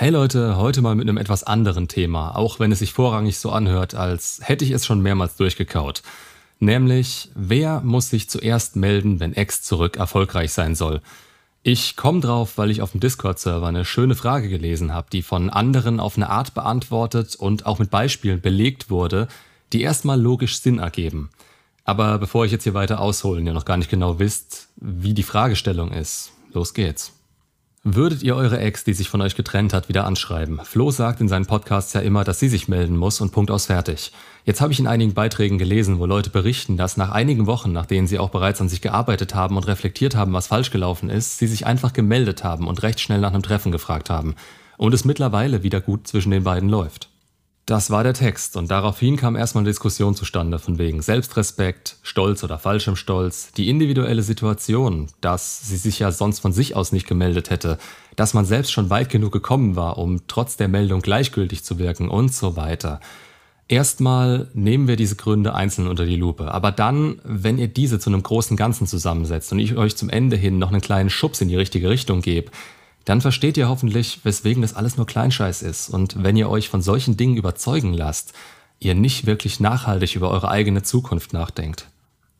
Hey Leute, heute mal mit einem etwas anderen Thema, auch wenn es sich vorrangig so anhört, als hätte ich es schon mehrmals durchgekaut. Nämlich, wer muss sich zuerst melden, wenn X zurück erfolgreich sein soll? Ich komme drauf, weil ich auf dem Discord-Server eine schöne Frage gelesen habe, die von anderen auf eine Art beantwortet und auch mit Beispielen belegt wurde, die erstmal logisch Sinn ergeben. Aber bevor ich jetzt hier weiter ausholen, ihr noch gar nicht genau wisst, wie die Fragestellung ist, los geht's. Würdet ihr eure Ex, die sich von euch getrennt hat, wieder anschreiben? Flo sagt in seinen Podcasts ja immer, dass sie sich melden muss und Punkt aus fertig. Jetzt habe ich in einigen Beiträgen gelesen, wo Leute berichten, dass nach einigen Wochen, nach denen sie auch bereits an sich gearbeitet haben und reflektiert haben, was falsch gelaufen ist, sie sich einfach gemeldet haben und recht schnell nach einem Treffen gefragt haben. Und es mittlerweile wieder gut zwischen den beiden läuft. Das war der Text und daraufhin kam erstmal eine Diskussion zustande von wegen Selbstrespekt, Stolz oder falschem Stolz, die individuelle Situation, dass sie sich ja sonst von sich aus nicht gemeldet hätte, dass man selbst schon weit genug gekommen war, um trotz der Meldung gleichgültig zu wirken und so weiter. Erstmal nehmen wir diese Gründe einzeln unter die Lupe, aber dann, wenn ihr diese zu einem großen Ganzen zusammensetzt und ich euch zum Ende hin noch einen kleinen Schubs in die richtige Richtung gebe, dann versteht ihr hoffentlich, weswegen das alles nur Kleinscheiß ist und wenn ihr euch von solchen Dingen überzeugen lasst, ihr nicht wirklich nachhaltig über eure eigene Zukunft nachdenkt.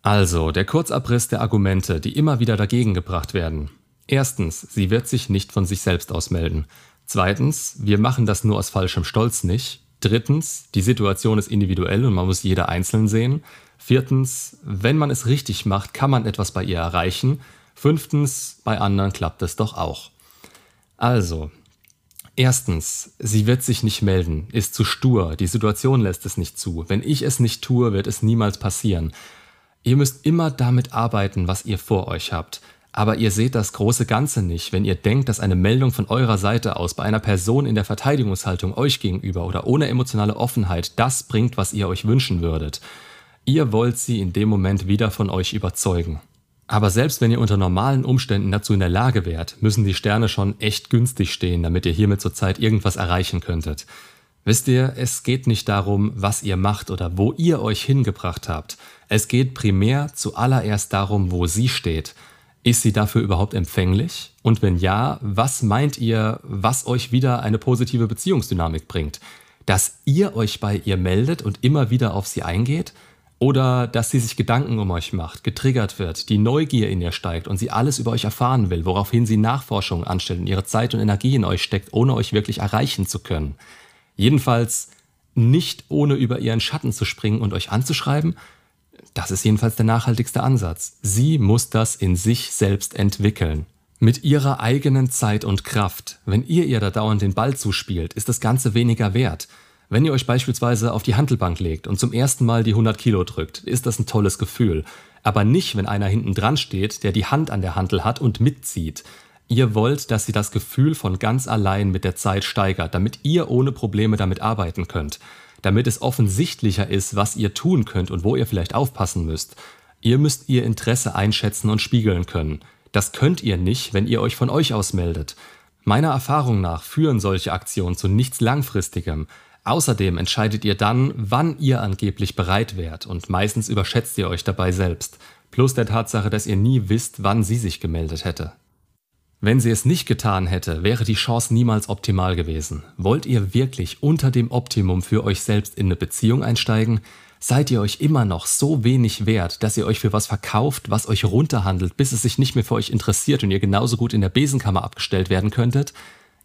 Also, der Kurzabriss der Argumente, die immer wieder dagegen gebracht werden. Erstens, sie wird sich nicht von sich selbst ausmelden. Zweitens, wir machen das nur aus falschem Stolz nicht. Drittens, die Situation ist individuell und man muss jeder einzeln sehen. Viertens, wenn man es richtig macht, kann man etwas bei ihr erreichen. Fünftens, bei anderen klappt es doch auch. Also, erstens, sie wird sich nicht melden, ist zu stur, die Situation lässt es nicht zu. Wenn ich es nicht tue, wird es niemals passieren. Ihr müsst immer damit arbeiten, was ihr vor euch habt. Aber ihr seht das große Ganze nicht, wenn ihr denkt, dass eine Meldung von eurer Seite aus bei einer Person in der Verteidigungshaltung euch gegenüber oder ohne emotionale Offenheit das bringt, was ihr euch wünschen würdet. Ihr wollt sie in dem Moment wieder von euch überzeugen. Aber selbst wenn ihr unter normalen Umständen dazu in der Lage wärt, müssen die Sterne schon echt günstig stehen, damit ihr hiermit zurzeit irgendwas erreichen könntet. Wisst ihr, es geht nicht darum, was ihr macht oder wo ihr euch hingebracht habt. Es geht primär zuallererst darum, wo sie steht. Ist sie dafür überhaupt empfänglich? Und wenn ja, was meint ihr, was euch wieder eine positive Beziehungsdynamik bringt? Dass ihr euch bei ihr meldet und immer wieder auf sie eingeht? Oder dass sie sich Gedanken um euch macht, getriggert wird, die Neugier in ihr steigt und sie alles über euch erfahren will, woraufhin sie Nachforschungen anstellt und ihre Zeit und Energie in euch steckt, ohne euch wirklich erreichen zu können. Jedenfalls nicht ohne über ihren Schatten zu springen und euch anzuschreiben, das ist jedenfalls der nachhaltigste Ansatz. Sie muss das in sich selbst entwickeln. Mit ihrer eigenen Zeit und Kraft. Wenn ihr ihr da dauernd den Ball zuspielt, ist das Ganze weniger wert. Wenn ihr euch beispielsweise auf die Handelbank legt und zum ersten Mal die 100 Kilo drückt, ist das ein tolles Gefühl. Aber nicht, wenn einer hinten dran steht, der die Hand an der Handel hat und mitzieht. Ihr wollt, dass sie das Gefühl von ganz allein mit der Zeit steigert, damit ihr ohne Probleme damit arbeiten könnt. Damit es offensichtlicher ist, was ihr tun könnt und wo ihr vielleicht aufpassen müsst. Ihr müsst ihr Interesse einschätzen und spiegeln können. Das könnt ihr nicht, wenn ihr euch von euch aus meldet. Meiner Erfahrung nach führen solche Aktionen zu nichts Langfristigem. Außerdem entscheidet ihr dann, wann ihr angeblich bereit wärt und meistens überschätzt ihr euch dabei selbst, plus der Tatsache, dass ihr nie wisst, wann sie sich gemeldet hätte. Wenn sie es nicht getan hätte, wäre die Chance niemals optimal gewesen. Wollt ihr wirklich unter dem Optimum für euch selbst in eine Beziehung einsteigen? Seid ihr euch immer noch so wenig wert, dass ihr euch für was verkauft, was euch runterhandelt, bis es sich nicht mehr für euch interessiert und ihr genauso gut in der Besenkammer abgestellt werden könntet?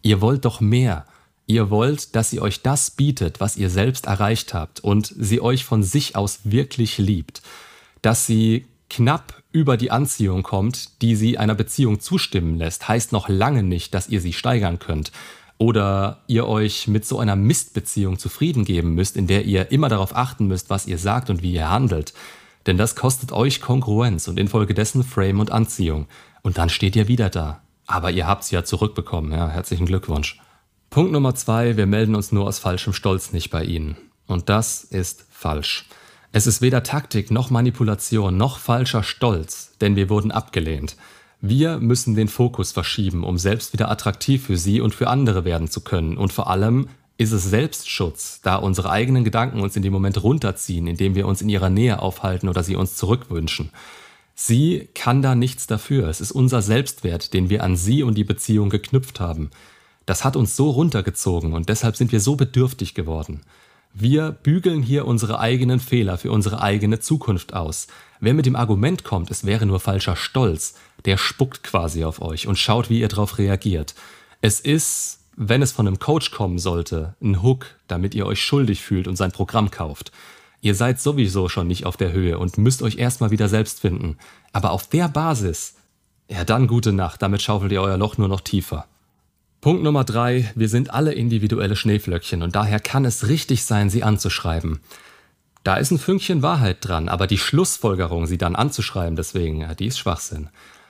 Ihr wollt doch mehr. Ihr wollt, dass sie euch das bietet, was ihr selbst erreicht habt und sie euch von sich aus wirklich liebt. Dass sie knapp über die Anziehung kommt, die sie einer Beziehung zustimmen lässt, heißt noch lange nicht, dass ihr sie steigern könnt. Oder ihr euch mit so einer Mistbeziehung zufrieden geben müsst, in der ihr immer darauf achten müsst, was ihr sagt und wie ihr handelt. Denn das kostet euch Kongruenz und infolgedessen Frame und Anziehung. Und dann steht ihr wieder da. Aber ihr habt's ja zurückbekommen, ja, herzlichen Glückwunsch. Punkt Nummer zwei, wir melden uns nur aus falschem Stolz nicht bei Ihnen. Und das ist falsch. Es ist weder Taktik noch Manipulation noch falscher Stolz, denn wir wurden abgelehnt. Wir müssen den Fokus verschieben, um selbst wieder attraktiv für Sie und für andere werden zu können. Und vor allem ist es Selbstschutz, da unsere eigenen Gedanken uns in dem Moment runterziehen, indem wir uns in ihrer Nähe aufhalten oder sie uns zurückwünschen. Sie kann da nichts dafür. Es ist unser Selbstwert, den wir an Sie und die Beziehung geknüpft haben. Das hat uns so runtergezogen und deshalb sind wir so bedürftig geworden. Wir bügeln hier unsere eigenen Fehler für unsere eigene Zukunft aus. Wer mit dem Argument kommt, es wäre nur falscher Stolz, der spuckt quasi auf euch und schaut, wie ihr darauf reagiert. Es ist, wenn es von einem Coach kommen sollte, ein Hook, damit ihr euch schuldig fühlt und sein Programm kauft. Ihr seid sowieso schon nicht auf der Höhe und müsst euch erstmal wieder selbst finden. Aber auf der Basis, ja dann gute Nacht, damit schaufelt ihr euer Loch nur noch tiefer. Punkt Nummer drei, wir sind alle individuelle Schneeflöckchen und daher kann es richtig sein, sie anzuschreiben. Da ist ein Fünkchen Wahrheit dran, aber die Schlussfolgerung, sie dann anzuschreiben, deswegen, die ist Schwachsinn.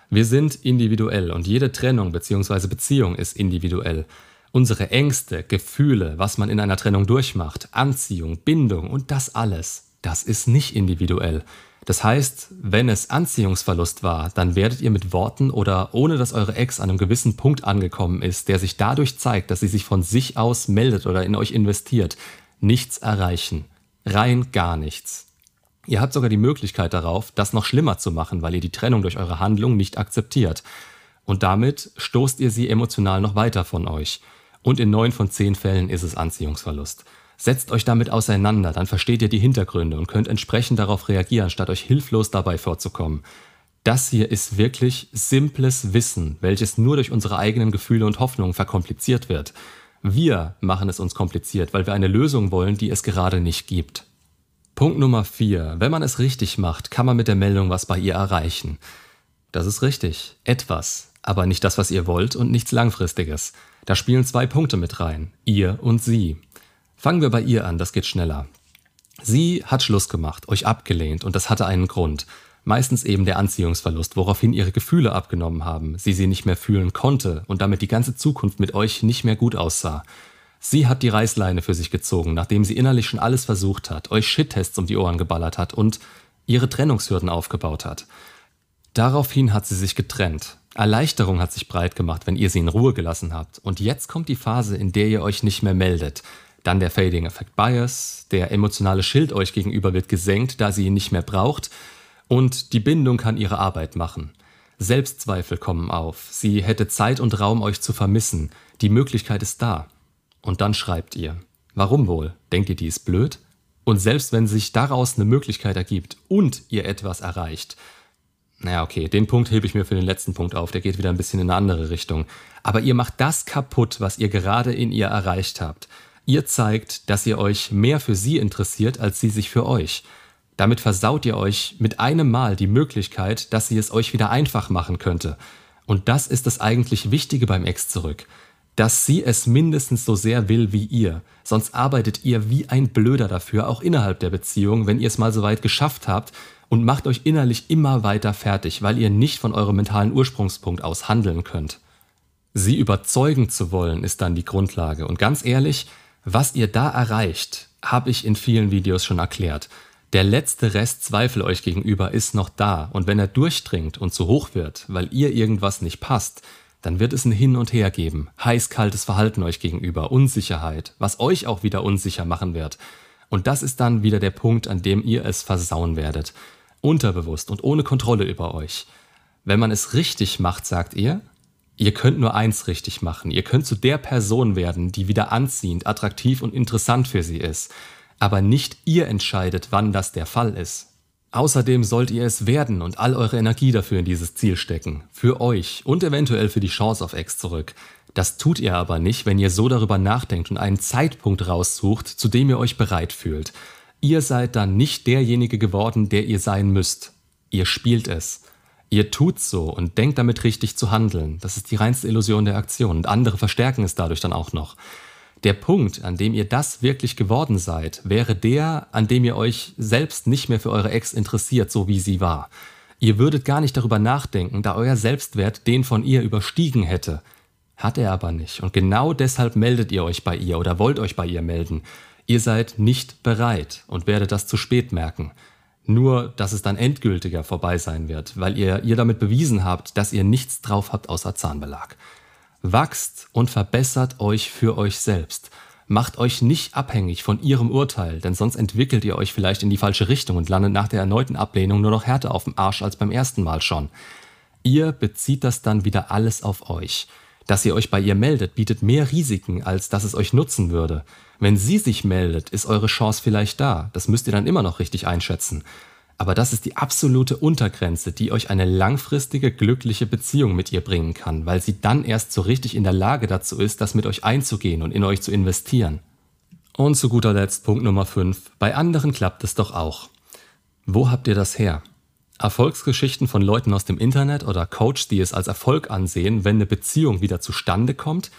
Wir sind individuell und jede Trennung bzw. Beziehung ist individuell. Unsere Ängste, Gefühle, was man in einer Trennung durchmacht, Anziehung, Bindung und das alles, das ist nicht individuell. Das heißt, wenn es Anziehungsverlust war, dann werdet ihr mit Worten oder ohne dass eure Ex an einem gewissen Punkt angekommen ist, der sich dadurch zeigt, dass sie sich von sich aus meldet oder in euch investiert, nichts erreichen. Rein gar nichts. Ihr habt sogar die Möglichkeit darauf, das noch schlimmer zu machen, weil ihr die Trennung durch eure Handlung nicht akzeptiert. Und damit stoßt ihr sie emotional noch weiter von euch. Und in neun von zehn Fällen ist es Anziehungsverlust. Setzt euch damit auseinander, dann versteht ihr die Hintergründe und könnt entsprechend darauf reagieren, statt euch hilflos dabei vorzukommen. Das hier ist wirklich simples Wissen, welches nur durch unsere eigenen Gefühle und Hoffnungen verkompliziert wird. Wir machen es uns kompliziert, weil wir eine Lösung wollen, die es gerade nicht gibt. Punkt Nummer 4. Wenn man es richtig macht, kann man mit der Meldung was bei ihr erreichen. Das ist richtig. Etwas. Aber nicht das, was ihr wollt und nichts Langfristiges. Da spielen zwei Punkte mit rein. Ihr und sie. Fangen wir bei ihr an, das geht schneller. Sie hat Schluss gemacht, euch abgelehnt und das hatte einen Grund. Meistens eben der Anziehungsverlust, woraufhin ihre Gefühle abgenommen haben, sie sie nicht mehr fühlen konnte und damit die ganze Zukunft mit euch nicht mehr gut aussah. Sie hat die Reißleine für sich gezogen, nachdem sie innerlich schon alles versucht hat, euch Shit-Tests um die Ohren geballert hat und ihre Trennungshürden aufgebaut hat. Daraufhin hat sie sich getrennt. Erleichterung hat sich breit gemacht, wenn ihr sie in Ruhe gelassen habt. Und jetzt kommt die Phase, in der ihr euch nicht mehr meldet. Dann der Fading Effect Bias, der emotionale Schild euch gegenüber wird gesenkt, da sie ihn nicht mehr braucht und die Bindung kann ihre Arbeit machen. Selbstzweifel kommen auf, sie hätte Zeit und Raum euch zu vermissen, die Möglichkeit ist da. Und dann schreibt ihr. Warum wohl? Denkt ihr, die ist blöd? Und selbst wenn sich daraus eine Möglichkeit ergibt und ihr etwas erreicht, naja, okay, den Punkt hebe ich mir für den letzten Punkt auf, der geht wieder ein bisschen in eine andere Richtung. Aber ihr macht das kaputt, was ihr gerade in ihr erreicht habt. Ihr zeigt, dass ihr euch mehr für sie interessiert, als sie sich für euch. Damit versaut ihr euch mit einem Mal die Möglichkeit, dass sie es euch wieder einfach machen könnte. Und das ist das eigentlich Wichtige beim Ex zurück. Dass sie es mindestens so sehr will wie ihr. Sonst arbeitet ihr wie ein Blöder dafür, auch innerhalb der Beziehung, wenn ihr es mal so weit geschafft habt und macht euch innerlich immer weiter fertig, weil ihr nicht von eurem mentalen Ursprungspunkt aus handeln könnt. Sie überzeugen zu wollen, ist dann die Grundlage. Und ganz ehrlich, was ihr da erreicht, habe ich in vielen Videos schon erklärt. Der letzte Rest Zweifel euch gegenüber ist noch da und wenn er durchdringt und zu hoch wird, weil ihr irgendwas nicht passt, dann wird es ein Hin und Her geben, heiß-kaltes Verhalten euch gegenüber, Unsicherheit, was euch auch wieder unsicher machen wird. Und das ist dann wieder der Punkt, an dem ihr es versauen werdet. Unterbewusst und ohne Kontrolle über euch. Wenn man es richtig macht, sagt ihr, Ihr könnt nur eins richtig machen. Ihr könnt zu der Person werden, die wieder anziehend, attraktiv und interessant für sie ist. Aber nicht ihr entscheidet, wann das der Fall ist. Außerdem sollt ihr es werden und all eure Energie dafür in dieses Ziel stecken. Für euch und eventuell für die Chance auf Ex zurück. Das tut ihr aber nicht, wenn ihr so darüber nachdenkt und einen Zeitpunkt raussucht, zu dem ihr euch bereit fühlt. Ihr seid dann nicht derjenige geworden, der ihr sein müsst. Ihr spielt es. Ihr tut so und denkt damit richtig zu handeln. Das ist die reinste Illusion der Aktion und andere verstärken es dadurch dann auch noch. Der Punkt, an dem ihr das wirklich geworden seid, wäre der, an dem ihr euch selbst nicht mehr für eure Ex interessiert, so wie sie war. Ihr würdet gar nicht darüber nachdenken, da euer Selbstwert den von ihr überstiegen hätte. Hat er aber nicht. Und genau deshalb meldet ihr euch bei ihr oder wollt euch bei ihr melden. Ihr seid nicht bereit und werdet das zu spät merken. Nur, dass es dann endgültiger vorbei sein wird, weil ihr ihr damit bewiesen habt, dass ihr nichts drauf habt außer Zahnbelag. Wachst und verbessert euch für euch selbst. Macht euch nicht abhängig von ihrem Urteil, denn sonst entwickelt ihr euch vielleicht in die falsche Richtung und landet nach der erneuten Ablehnung nur noch härter auf dem Arsch als beim ersten Mal schon. Ihr bezieht das dann wieder alles auf euch. Dass ihr euch bei ihr meldet, bietet mehr Risiken, als dass es euch nutzen würde. Wenn sie sich meldet, ist eure Chance vielleicht da. Das müsst ihr dann immer noch richtig einschätzen. Aber das ist die absolute Untergrenze, die euch eine langfristige, glückliche Beziehung mit ihr bringen kann, weil sie dann erst so richtig in der Lage dazu ist, das mit euch einzugehen und in euch zu investieren. Und zu guter Letzt Punkt Nummer 5. Bei anderen klappt es doch auch. Wo habt ihr das her? Erfolgsgeschichten von Leuten aus dem Internet oder Coaches, die es als Erfolg ansehen, wenn eine Beziehung wieder zustande kommt?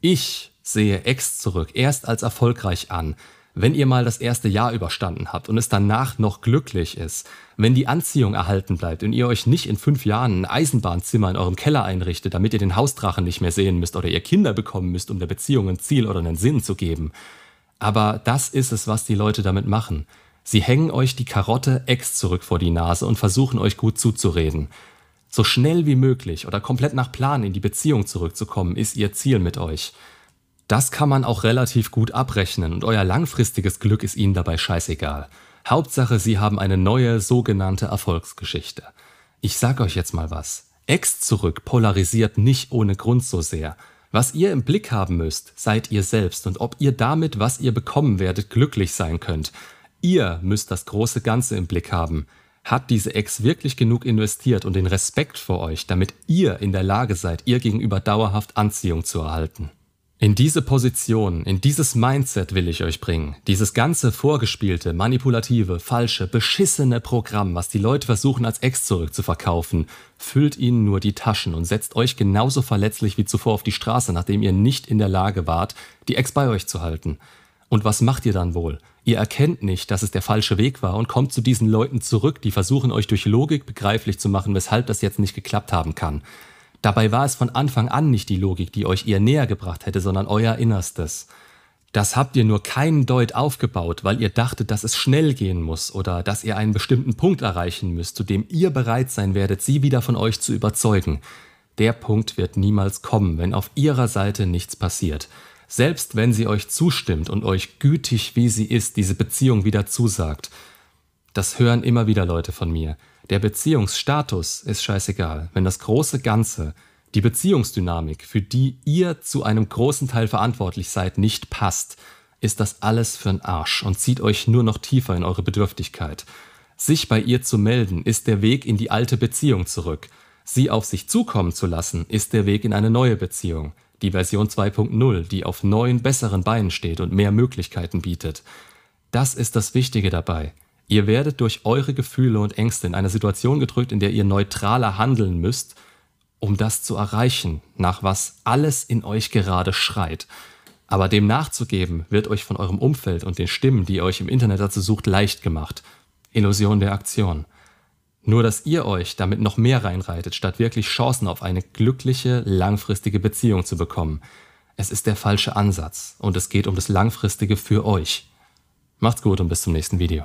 Ich sehe Ex zurück erst als erfolgreich an, wenn ihr mal das erste Jahr überstanden habt und es danach noch glücklich ist, wenn die Anziehung erhalten bleibt und ihr euch nicht in fünf Jahren ein Eisenbahnzimmer in eurem Keller einrichtet, damit ihr den Hausdrachen nicht mehr sehen müsst oder ihr Kinder bekommen müsst, um der Beziehung ein Ziel oder einen Sinn zu geben. Aber das ist es, was die Leute damit machen. Sie hängen euch die Karotte Ex zurück vor die Nase und versuchen euch gut zuzureden. So schnell wie möglich oder komplett nach Plan in die Beziehung zurückzukommen, ist ihr Ziel mit euch. Das kann man auch relativ gut abrechnen und euer langfristiges Glück ist ihnen dabei scheißegal. Hauptsache, sie haben eine neue sogenannte Erfolgsgeschichte. Ich sag euch jetzt mal was. Ex zurück polarisiert nicht ohne Grund so sehr. Was ihr im Blick haben müsst, seid ihr selbst und ob ihr damit, was ihr bekommen werdet, glücklich sein könnt. Ihr müsst das große Ganze im Blick haben. Hat diese Ex wirklich genug investiert und den Respekt vor euch, damit ihr in der Lage seid, ihr gegenüber dauerhaft Anziehung zu erhalten? In diese Position, in dieses Mindset will ich euch bringen. Dieses ganze vorgespielte, manipulative, falsche, beschissene Programm, was die Leute versuchen als Ex zurückzuverkaufen, füllt ihnen nur die Taschen und setzt euch genauso verletzlich wie zuvor auf die Straße, nachdem ihr nicht in der Lage wart, die Ex bei euch zu halten. Und was macht ihr dann wohl? Ihr erkennt nicht, dass es der falsche Weg war und kommt zu diesen Leuten zurück, die versuchen euch durch Logik begreiflich zu machen, weshalb das jetzt nicht geklappt haben kann. Dabei war es von Anfang an nicht die Logik, die euch ihr näher gebracht hätte, sondern euer Innerstes. Das habt ihr nur keinen Deut aufgebaut, weil ihr dachtet, dass es schnell gehen muss oder dass ihr einen bestimmten Punkt erreichen müsst, zu dem ihr bereit sein werdet, sie wieder von euch zu überzeugen. Der Punkt wird niemals kommen, wenn auf ihrer Seite nichts passiert. Selbst wenn sie euch zustimmt und euch gütig wie sie ist, diese Beziehung wieder zusagt. Das hören immer wieder Leute von mir. Der Beziehungsstatus ist scheißegal, wenn das große Ganze, die Beziehungsdynamik, für die ihr zu einem großen Teil verantwortlich seid, nicht passt, ist das alles für'n Arsch und zieht euch nur noch tiefer in eure Bedürftigkeit. Sich bei ihr zu melden, ist der Weg in die alte Beziehung zurück. Sie auf sich zukommen zu lassen, ist der Weg in eine neue Beziehung. Die Version 2.0, die auf neuen, besseren Beinen steht und mehr Möglichkeiten bietet. Das ist das Wichtige dabei. Ihr werdet durch eure Gefühle und Ängste in eine Situation gedrückt, in der ihr neutraler handeln müsst, um das zu erreichen, nach was alles in euch gerade schreit. Aber dem nachzugeben, wird euch von eurem Umfeld und den Stimmen, die ihr euch im Internet dazu sucht, leicht gemacht. Illusion der Aktion. Nur dass ihr euch damit noch mehr reinreitet, statt wirklich Chancen auf eine glückliche, langfristige Beziehung zu bekommen. Es ist der falsche Ansatz und es geht um das Langfristige für euch. Macht's gut und bis zum nächsten Video.